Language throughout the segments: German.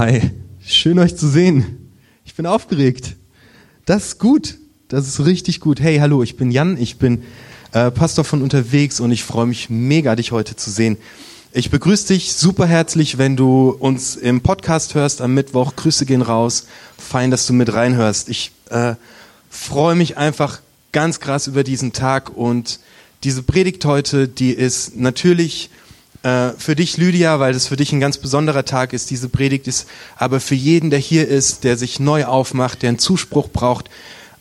Hi, schön euch zu sehen. Ich bin aufgeregt. Das ist gut. Das ist richtig gut. Hey, hallo, ich bin Jan, ich bin äh, Pastor von unterwegs und ich freue mich mega, dich heute zu sehen. Ich begrüße dich super herzlich, wenn du uns im Podcast hörst am Mittwoch. Grüße gehen raus. Fein, dass du mit reinhörst. Ich äh, freue mich einfach ganz krass über diesen Tag und diese Predigt heute, die ist natürlich äh, für dich, Lydia, weil das für dich ein ganz besonderer Tag ist. Diese Predigt ist aber für jeden, der hier ist, der sich neu aufmacht, der einen Zuspruch braucht,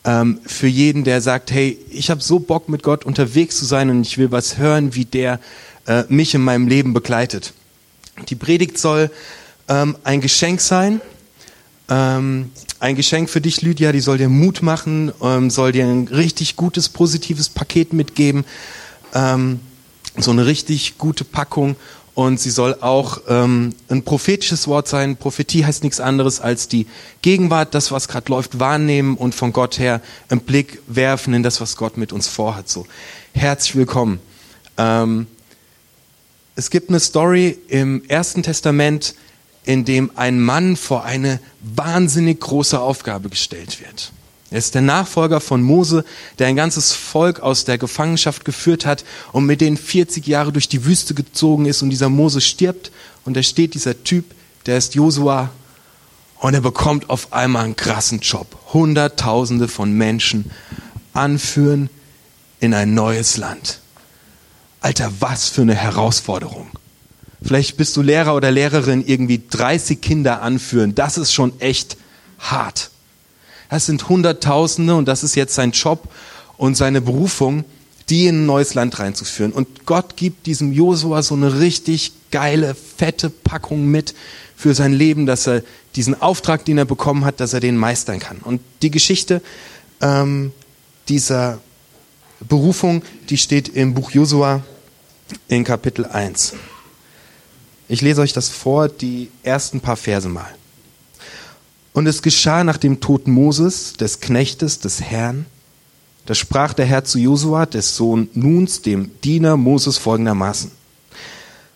ähm, für jeden, der sagt, hey, ich habe so Bock mit Gott unterwegs zu sein und ich will was hören, wie der äh, mich in meinem Leben begleitet. Die Predigt soll ähm, ein Geschenk sein, ähm, ein Geschenk für dich, Lydia, die soll dir Mut machen, ähm, soll dir ein richtig gutes, positives Paket mitgeben. Ähm, so eine richtig gute Packung und sie soll auch ähm, ein prophetisches Wort sein. Prophetie heißt nichts anderes als die Gegenwart, das, was gerade läuft, wahrnehmen und von Gott her einen Blick werfen in das, was Gott mit uns vorhat. So, herzlich willkommen. Ähm, es gibt eine Story im Ersten Testament, in dem ein Mann vor eine wahnsinnig große Aufgabe gestellt wird. Er ist der Nachfolger von Mose, der ein ganzes Volk aus der Gefangenschaft geführt hat und mit denen 40 Jahre durch die Wüste gezogen ist und dieser Mose stirbt und da steht dieser Typ, der ist Josua und er bekommt auf einmal einen krassen Job. Hunderttausende von Menschen anführen in ein neues Land. Alter, was für eine Herausforderung. Vielleicht bist du Lehrer oder Lehrerin, irgendwie 30 Kinder anführen. Das ist schon echt hart. Das sind Hunderttausende und das ist jetzt sein Job und seine Berufung, die in ein neues Land reinzuführen. Und Gott gibt diesem Josua so eine richtig geile, fette Packung mit für sein Leben, dass er diesen Auftrag, den er bekommen hat, dass er den meistern kann. Und die Geschichte ähm, dieser Berufung, die steht im Buch Josua in Kapitel 1. Ich lese euch das vor, die ersten paar Verse mal. Und es geschah nach dem Tod Moses, des Knechtes des Herrn. Da sprach der Herr zu Josua, des Sohn Nuns, dem Diener Moses folgendermaßen.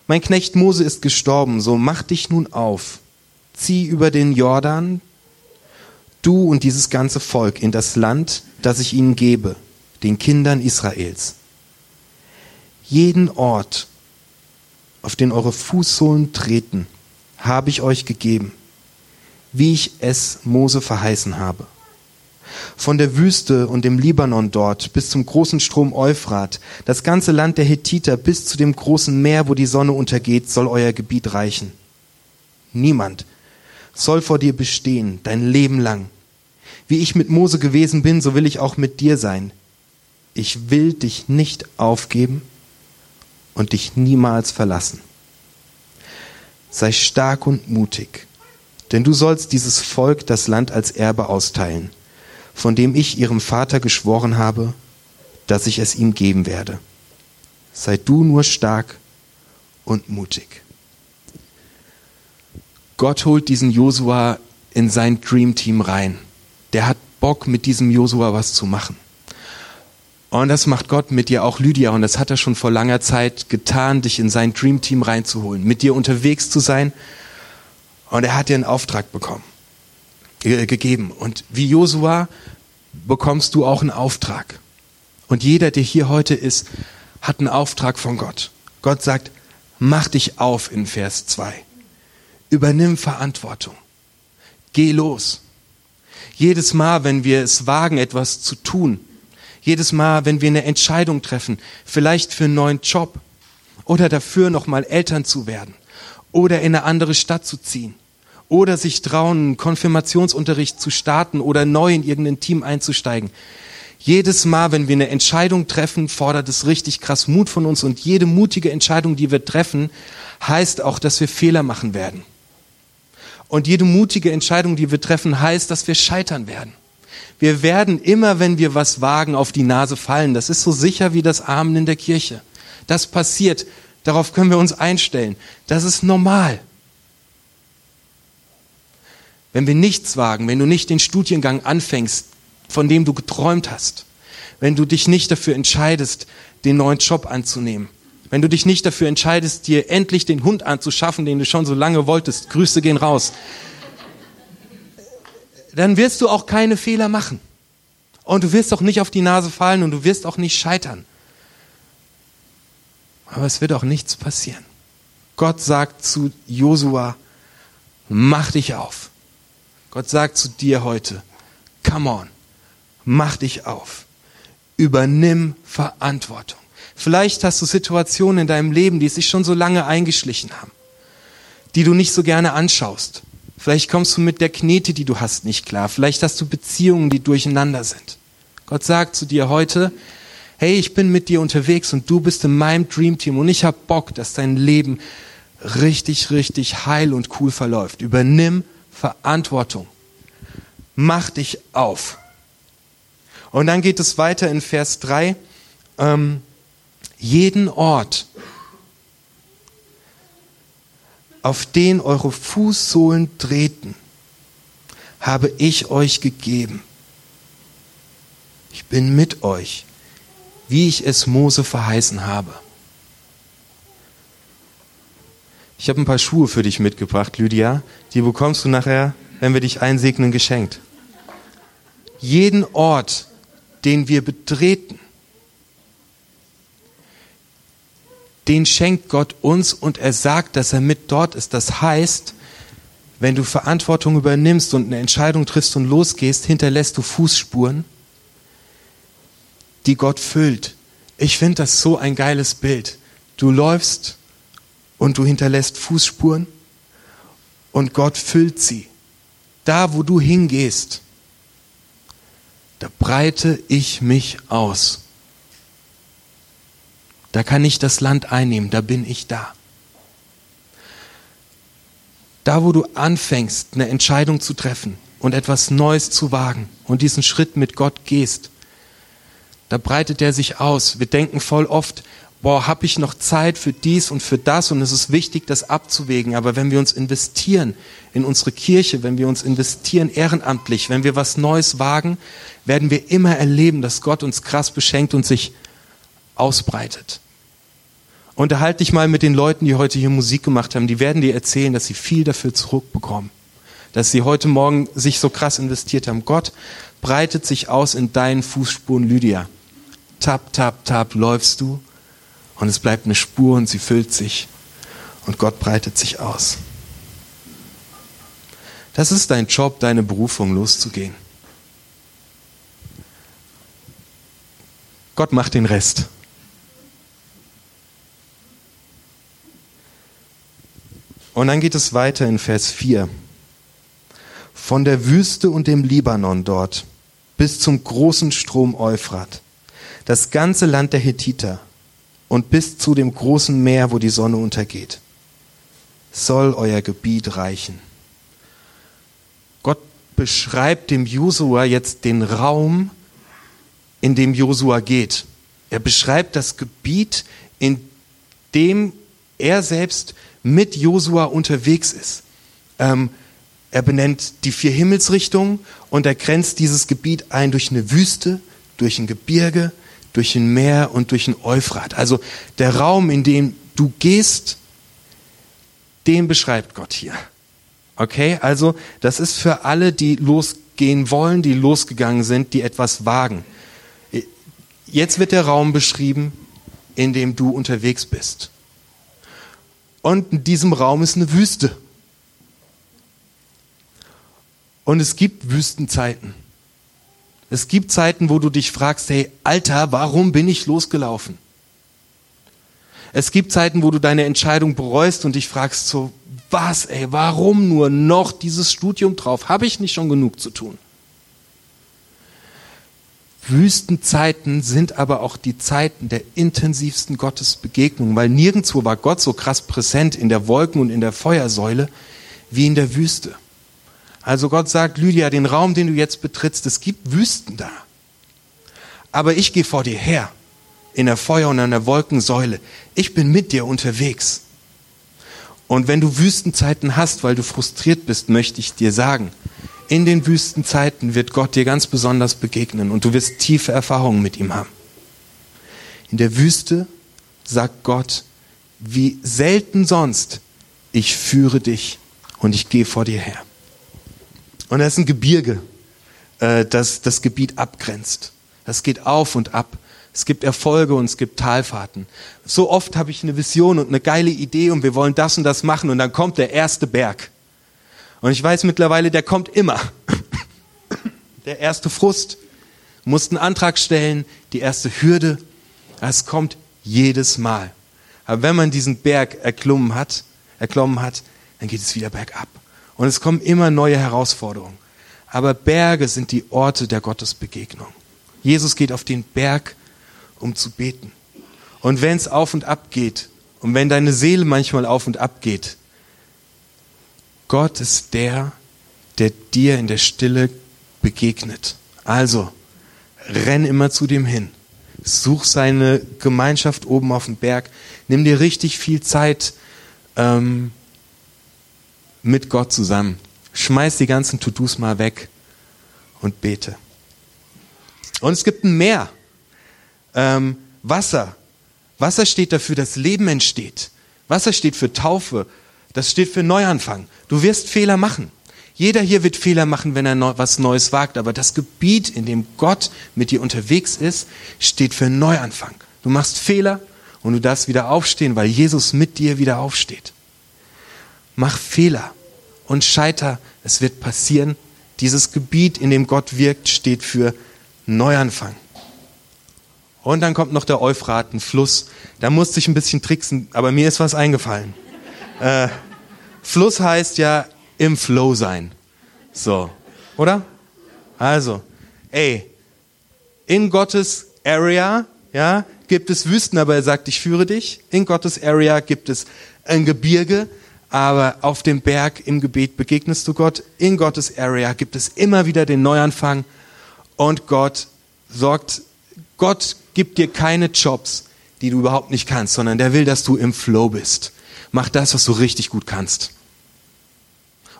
Mein Knecht Mose ist gestorben, so mach dich nun auf, zieh über den Jordan, du und dieses ganze Volk in das Land, das ich ihnen gebe, den Kindern Israels. Jeden Ort, auf den eure Fußsohlen treten, habe ich euch gegeben wie ich es Mose verheißen habe. Von der Wüste und dem Libanon dort bis zum großen Strom Euphrat, das ganze Land der Hethiter bis zu dem großen Meer, wo die Sonne untergeht, soll euer Gebiet reichen. Niemand soll vor dir bestehen, dein Leben lang. Wie ich mit Mose gewesen bin, so will ich auch mit dir sein. Ich will dich nicht aufgeben und dich niemals verlassen. Sei stark und mutig denn du sollst dieses Volk das Land als Erbe austeilen, von dem ich ihrem Vater geschworen habe, dass ich es ihm geben werde. Sei du nur stark und mutig. Gott holt diesen Josua in sein Dream Team rein. Der hat Bock, mit diesem Josua was zu machen. Und das macht Gott mit dir auch, Lydia. Und das hat er schon vor langer Zeit getan, dich in sein Dream Team reinzuholen, mit dir unterwegs zu sein und er hat dir einen Auftrag bekommen, äh, gegeben. Und wie Josua bekommst du auch einen Auftrag. Und jeder, der hier heute ist, hat einen Auftrag von Gott. Gott sagt, mach dich auf in Vers 2. Übernimm Verantwortung. Geh los. Jedes Mal, wenn wir es wagen, etwas zu tun, jedes Mal, wenn wir eine Entscheidung treffen, vielleicht für einen neuen Job oder dafür nochmal Eltern zu werden oder in eine andere Stadt zu ziehen oder sich trauen, Konfirmationsunterricht zu starten oder neu in irgendein Team einzusteigen. Jedes Mal, wenn wir eine Entscheidung treffen, fordert es richtig krass Mut von uns und jede mutige Entscheidung, die wir treffen, heißt auch, dass wir Fehler machen werden. Und jede mutige Entscheidung, die wir treffen, heißt, dass wir scheitern werden. Wir werden immer, wenn wir was wagen, auf die Nase fallen. Das ist so sicher wie das Amen in der Kirche. Das passiert. Darauf können wir uns einstellen. Das ist normal. Wenn wir nichts wagen, wenn du nicht den Studiengang anfängst, von dem du geträumt hast, wenn du dich nicht dafür entscheidest, den neuen Job anzunehmen, wenn du dich nicht dafür entscheidest, dir endlich den Hund anzuschaffen, den du schon so lange wolltest, Grüße gehen raus. dann wirst du auch keine Fehler machen. Und du wirst auch nicht auf die Nase fallen und du wirst auch nicht scheitern. Aber es wird auch nichts passieren. Gott sagt zu Josua, mach dich auf. Gott sagt zu dir heute, come on, mach dich auf. Übernimm Verantwortung. Vielleicht hast du Situationen in deinem Leben, die sich schon so lange eingeschlichen haben, die du nicht so gerne anschaust. Vielleicht kommst du mit der Knete, die du hast, nicht klar. Vielleicht hast du Beziehungen, die durcheinander sind. Gott sagt zu dir heute, hey, ich bin mit dir unterwegs und du bist in meinem Dreamteam und ich hab Bock, dass dein Leben richtig, richtig heil und cool verläuft. Übernimm Verantwortung. Mach dich auf. Und dann geht es weiter in Vers 3. Ähm, jeden Ort, auf den eure Fußsohlen treten, habe ich euch gegeben. Ich bin mit euch, wie ich es Mose verheißen habe. Ich habe ein paar Schuhe für dich mitgebracht, Lydia. Die bekommst du nachher, wenn wir dich einsegnen, geschenkt. Jeden Ort, den wir betreten, den schenkt Gott uns und er sagt, dass er mit dort ist. Das heißt, wenn du Verantwortung übernimmst und eine Entscheidung triffst und losgehst, hinterlässt du Fußspuren, die Gott füllt. Ich finde das so ein geiles Bild. Du läufst und du hinterlässt Fußspuren und Gott füllt sie. Da, wo du hingehst, da breite ich mich aus. Da kann ich das Land einnehmen, da bin ich da. Da, wo du anfängst, eine Entscheidung zu treffen und etwas Neues zu wagen und diesen Schritt mit Gott gehst, da breitet er sich aus. Wir denken voll oft, boah, habe ich noch Zeit für dies und für das und es ist wichtig, das abzuwägen. Aber wenn wir uns investieren in unsere Kirche, wenn wir uns investieren ehrenamtlich, wenn wir was Neues wagen, werden wir immer erleben, dass Gott uns krass beschenkt und sich ausbreitet. Unterhalte dich mal mit den Leuten, die heute hier Musik gemacht haben. Die werden dir erzählen, dass sie viel dafür zurückbekommen. Dass sie heute Morgen sich so krass investiert haben. Gott breitet sich aus in deinen Fußspuren, Lydia. Tap, tap, tap läufst du und es bleibt eine Spur und sie füllt sich und Gott breitet sich aus. Das ist dein Job, deine Berufung, loszugehen. Gott macht den Rest. Und dann geht es weiter in Vers 4. Von der Wüste und dem Libanon dort bis zum großen Strom Euphrat, das ganze Land der Hethiter und bis zu dem großen Meer, wo die Sonne untergeht, soll euer Gebiet reichen. Gott beschreibt dem Josua jetzt den Raum, in dem Josua geht. Er beschreibt das Gebiet, in dem er selbst mit Josua unterwegs ist. Ähm, er benennt die vier Himmelsrichtungen und er grenzt dieses Gebiet ein durch eine Wüste, durch ein Gebirge, durch ein Meer und durch ein Euphrat. Also der Raum, in dem du gehst, den beschreibt Gott hier. Okay, also das ist für alle, die losgehen wollen, die losgegangen sind, die etwas wagen. Jetzt wird der Raum beschrieben, in dem du unterwegs bist. Und in diesem Raum ist eine Wüste. Und es gibt Wüstenzeiten. Es gibt Zeiten, wo du dich fragst, hey, Alter, warum bin ich losgelaufen? Es gibt Zeiten, wo du deine Entscheidung bereust und dich fragst so, was, ey, warum nur noch dieses Studium drauf? Habe ich nicht schon genug zu tun? Wüstenzeiten sind aber auch die Zeiten der intensivsten Gottesbegegnung, weil nirgendwo war Gott so krass präsent in der Wolken und in der Feuersäule wie in der Wüste. Also Gott sagt, Lydia, den Raum, den du jetzt betrittst, es gibt Wüsten da. Aber ich gehe vor dir her, in der Feuer- und an der Wolkensäule. Ich bin mit dir unterwegs. Und wenn du Wüstenzeiten hast, weil du frustriert bist, möchte ich dir sagen, in den Wüstenzeiten wird Gott dir ganz besonders begegnen und du wirst tiefe Erfahrungen mit ihm haben. In der Wüste sagt Gott, wie selten sonst, ich führe dich und ich gehe vor dir her. Und da ist ein Gebirge, äh, das das Gebiet abgrenzt. Das geht auf und ab. Es gibt Erfolge und es gibt Talfahrten. So oft habe ich eine Vision und eine geile Idee und wir wollen das und das machen und dann kommt der erste Berg. Und ich weiß mittlerweile, der kommt immer. Der erste Frust. Musst einen Antrag stellen, die erste Hürde. Es kommt jedes Mal. Aber wenn man diesen Berg erklommen hat, erklommen hat, dann geht es wieder bergab. Und es kommen immer neue Herausforderungen. Aber Berge sind die Orte der Gottesbegegnung. Jesus geht auf den Berg, um zu beten. Und wenn es auf und ab geht, und wenn deine Seele manchmal auf und ab geht, Gott ist der, der dir in der Stille begegnet. Also, renn immer zu dem hin. Such seine Gemeinschaft oben auf dem Berg. Nimm dir richtig viel Zeit ähm, mit Gott zusammen. Schmeiß die ganzen To-Dos mal weg und bete. Und es gibt ein Meer. Ähm, Wasser. Wasser steht dafür, dass Leben entsteht. Wasser steht für Taufe. Das steht für Neuanfang. Du wirst Fehler machen. Jeder hier wird Fehler machen, wenn er was Neues wagt, aber das Gebiet, in dem Gott mit dir unterwegs ist, steht für Neuanfang. Du machst Fehler und du darfst wieder aufstehen, weil Jesus mit dir wieder aufsteht. Mach Fehler und scheiter, es wird passieren. Dieses Gebiet, in dem Gott wirkt, steht für Neuanfang. Und dann kommt noch der Euphrat, ein Fluss. Da musste ich ein bisschen tricksen, aber mir ist was eingefallen. Äh, Fluss heißt ja im Flow sein. So, oder? Also, ey, in Gottes Area, ja, gibt es Wüsten, aber er sagt, ich führe dich. In Gottes Area gibt es ein Gebirge, aber auf dem Berg im Gebet begegnest du Gott. In Gottes Area gibt es immer wieder den Neuanfang und Gott sorgt, Gott gibt dir keine Jobs, die du überhaupt nicht kannst, sondern der will, dass du im Flow bist. Mach das, was du richtig gut kannst.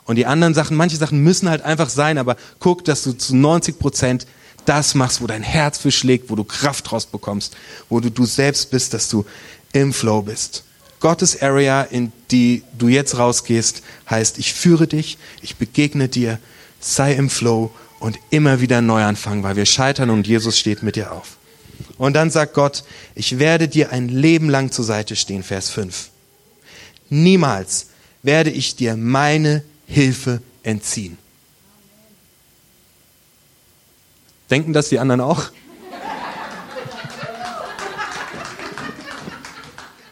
Und die anderen Sachen, manche Sachen müssen halt einfach sein, aber guck, dass du zu 90 Prozent das machst, wo dein Herz für schlägt, wo du Kraft draus bekommst, wo du du selbst bist, dass du im Flow bist. Gottes Area, in die du jetzt rausgehst, heißt, ich führe dich, ich begegne dir, sei im Flow und immer wieder neu anfangen, weil wir scheitern und Jesus steht mit dir auf. Und dann sagt Gott, ich werde dir ein Leben lang zur Seite stehen, Vers 5. Niemals werde ich dir meine Hilfe entziehen. Denken das die anderen auch?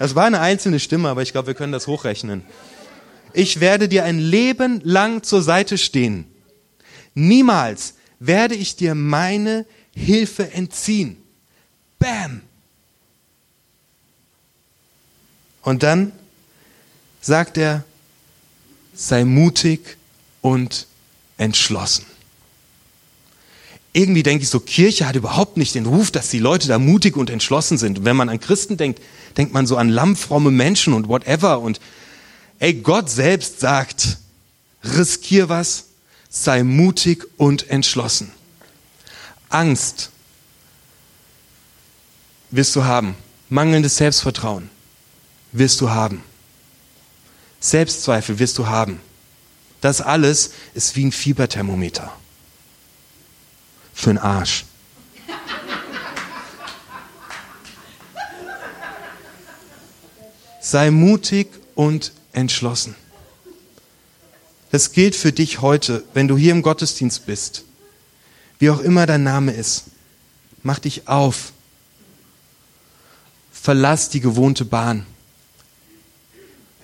Das war eine einzelne Stimme, aber ich glaube, wir können das hochrechnen. Ich werde dir ein Leben lang zur Seite stehen. Niemals werde ich dir meine Hilfe entziehen. Bam! Und dann sagt er, sei mutig und entschlossen. Irgendwie denke ich so, Kirche hat überhaupt nicht den Ruf, dass die Leute da mutig und entschlossen sind. Und wenn man an Christen denkt, denkt man so an lammfromme Menschen und whatever. Und ey, Gott selbst sagt, riskier was, sei mutig und entschlossen. Angst wirst du haben. Mangelndes Selbstvertrauen wirst du haben. Selbstzweifel wirst du haben. Das alles ist wie ein Fieberthermometer. Für den Arsch. Sei mutig und entschlossen. Das gilt für dich heute, wenn du hier im Gottesdienst bist. Wie auch immer dein Name ist. Mach dich auf. Verlass die gewohnte Bahn.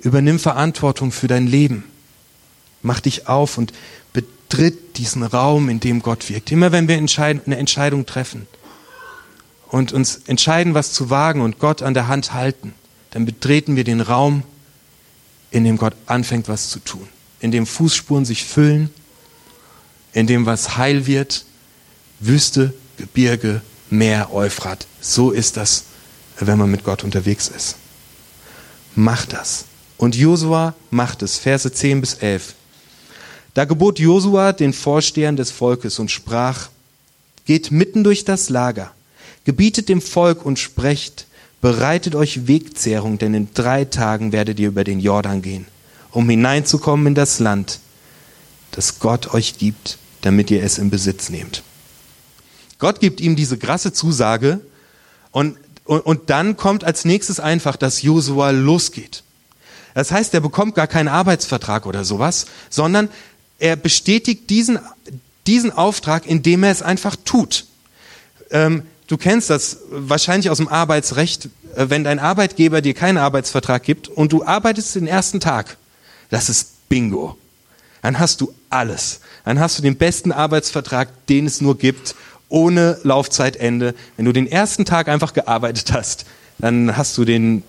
Übernimm Verantwortung für dein Leben. Mach dich auf und betritt diesen Raum, in dem Gott wirkt. Immer wenn wir eine Entscheidung treffen und uns entscheiden, was zu wagen und Gott an der Hand halten, dann betreten wir den Raum, in dem Gott anfängt, was zu tun. In dem Fußspuren sich füllen, in dem was heil wird, Wüste, Gebirge, Meer, Euphrat. So ist das, wenn man mit Gott unterwegs ist. Mach das. Und Josua macht es, Verse 10 bis 11. Da gebot Josua den Vorstehern des Volkes und sprach, geht mitten durch das Lager, gebietet dem Volk und sprecht, bereitet euch Wegzehrung, denn in drei Tagen werdet ihr über den Jordan gehen, um hineinzukommen in das Land, das Gott euch gibt, damit ihr es in Besitz nehmt. Gott gibt ihm diese krasse Zusage und, und, und dann kommt als nächstes einfach, dass Josua losgeht. Das heißt, er bekommt gar keinen Arbeitsvertrag oder sowas, sondern er bestätigt diesen, diesen Auftrag, indem er es einfach tut. Ähm, du kennst das wahrscheinlich aus dem Arbeitsrecht, äh, wenn dein Arbeitgeber dir keinen Arbeitsvertrag gibt und du arbeitest den ersten Tag. Das ist Bingo. Dann hast du alles. Dann hast du den besten Arbeitsvertrag, den es nur gibt, ohne Laufzeitende. Wenn du den ersten Tag einfach gearbeitet hast, dann hast du den,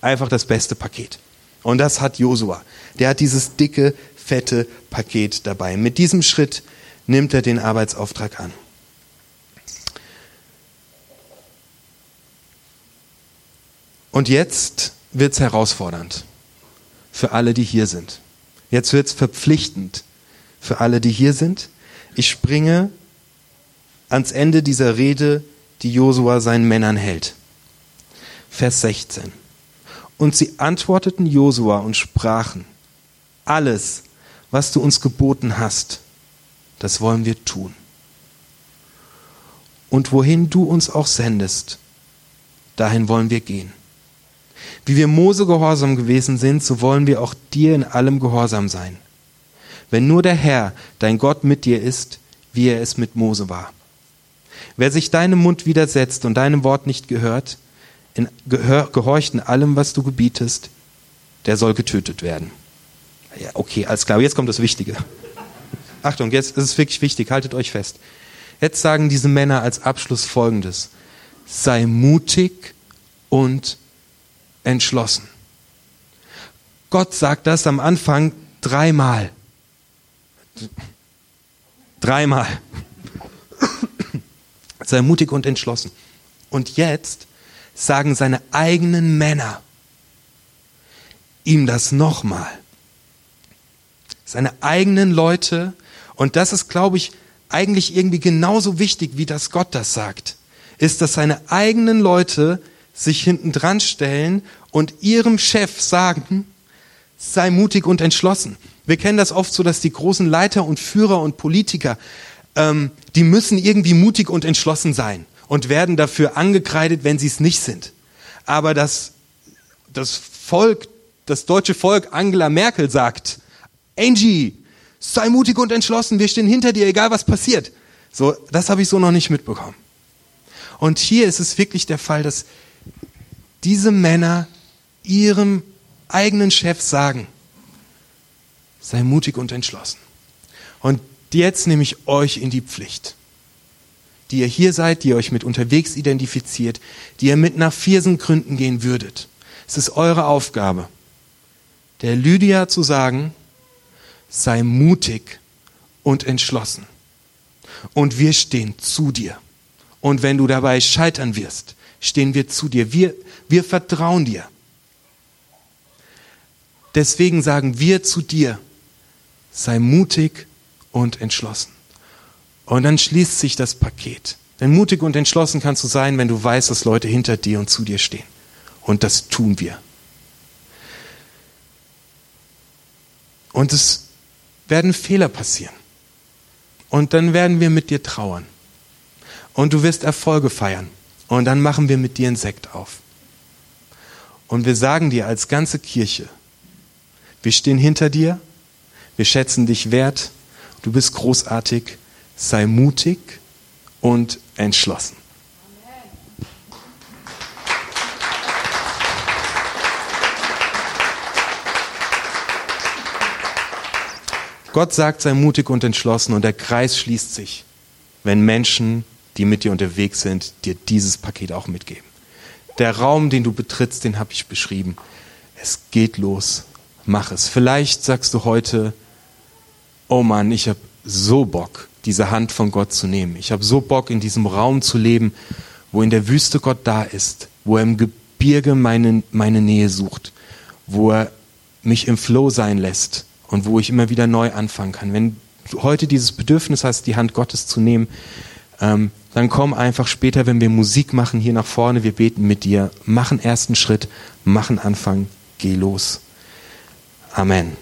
einfach das beste Paket. Und das hat Josua. Der hat dieses dicke, fette Paket dabei. Mit diesem Schritt nimmt er den Arbeitsauftrag an. Und jetzt wird es herausfordernd für alle, die hier sind. Jetzt wird es verpflichtend für alle, die hier sind. Ich springe ans Ende dieser Rede, die Josua seinen Männern hält. Vers 16. Und sie antworteten Josua und sprachen, alles, was du uns geboten hast, das wollen wir tun. Und wohin du uns auch sendest, dahin wollen wir gehen. Wie wir Mose gehorsam gewesen sind, so wollen wir auch dir in allem gehorsam sein. Wenn nur der Herr, dein Gott, mit dir ist, wie er es mit Mose war. Wer sich deinem Mund widersetzt und deinem Wort nicht gehört, in, gehorcht in allem, was du gebietest, der soll getötet werden. Ja, okay, alles klar. Jetzt kommt das Wichtige. Achtung, jetzt ist es wirklich wichtig. Haltet euch fest. Jetzt sagen diese Männer als Abschluss Folgendes. Sei mutig und entschlossen. Gott sagt das am Anfang dreimal. Dreimal. Sei mutig und entschlossen. Und jetzt sagen seine eigenen Männer ihm das nochmal. Seine eigenen Leute. Und das ist, glaube ich, eigentlich irgendwie genauso wichtig, wie das Gott das sagt. Ist, dass seine eigenen Leute sich hinten dran stellen und ihrem Chef sagen, sei mutig und entschlossen. Wir kennen das oft so, dass die großen Leiter und Führer und Politiker, ähm, die müssen irgendwie mutig und entschlossen sein und werden dafür angekreidet, wenn sie es nicht sind. Aber das, das Volk, das deutsche Volk Angela Merkel sagt, Angie, sei mutig und entschlossen, wir stehen hinter dir, egal was passiert. So, das habe ich so noch nicht mitbekommen. Und hier ist es wirklich der Fall, dass diese Männer ihrem eigenen Chef sagen, sei mutig und entschlossen. Und jetzt nehme ich euch in die Pflicht die ihr hier seid, die ihr euch mit unterwegs identifiziert, die ihr mit nach Viersengründen gehen würdet. Es ist eure Aufgabe, der Lydia zu sagen, sei mutig und entschlossen. Und wir stehen zu dir. Und wenn du dabei scheitern wirst, stehen wir zu dir. Wir, wir vertrauen dir. Deswegen sagen wir zu dir, sei mutig und entschlossen. Und dann schließt sich das Paket. Denn mutig und entschlossen kannst du sein, wenn du weißt, dass Leute hinter dir und zu dir stehen. Und das tun wir. Und es werden Fehler passieren. Und dann werden wir mit dir trauern. Und du wirst Erfolge feiern. Und dann machen wir mit dir einen Sekt auf. Und wir sagen dir als ganze Kirche, wir stehen hinter dir, wir schätzen dich wert, du bist großartig, sei mutig und entschlossen. Gott sagt, sei mutig und entschlossen und der Kreis schließt sich, wenn Menschen, die mit dir unterwegs sind, dir dieses Paket auch mitgeben. Der Raum, den du betrittst, den habe ich beschrieben. Es geht los. Mach es. Vielleicht sagst du heute, oh Mann, ich habe so Bock, diese Hand von Gott zu nehmen. Ich habe so Bock, in diesem Raum zu leben, wo in der Wüste Gott da ist, wo er im Gebirge meine, meine Nähe sucht, wo er mich im Flow sein lässt und wo ich immer wieder neu anfangen kann. Wenn du heute dieses Bedürfnis hast, die Hand Gottes zu nehmen, ähm, dann komm einfach später, wenn wir Musik machen, hier nach vorne, wir beten mit dir, machen ersten Schritt, machen Anfang, geh los. Amen.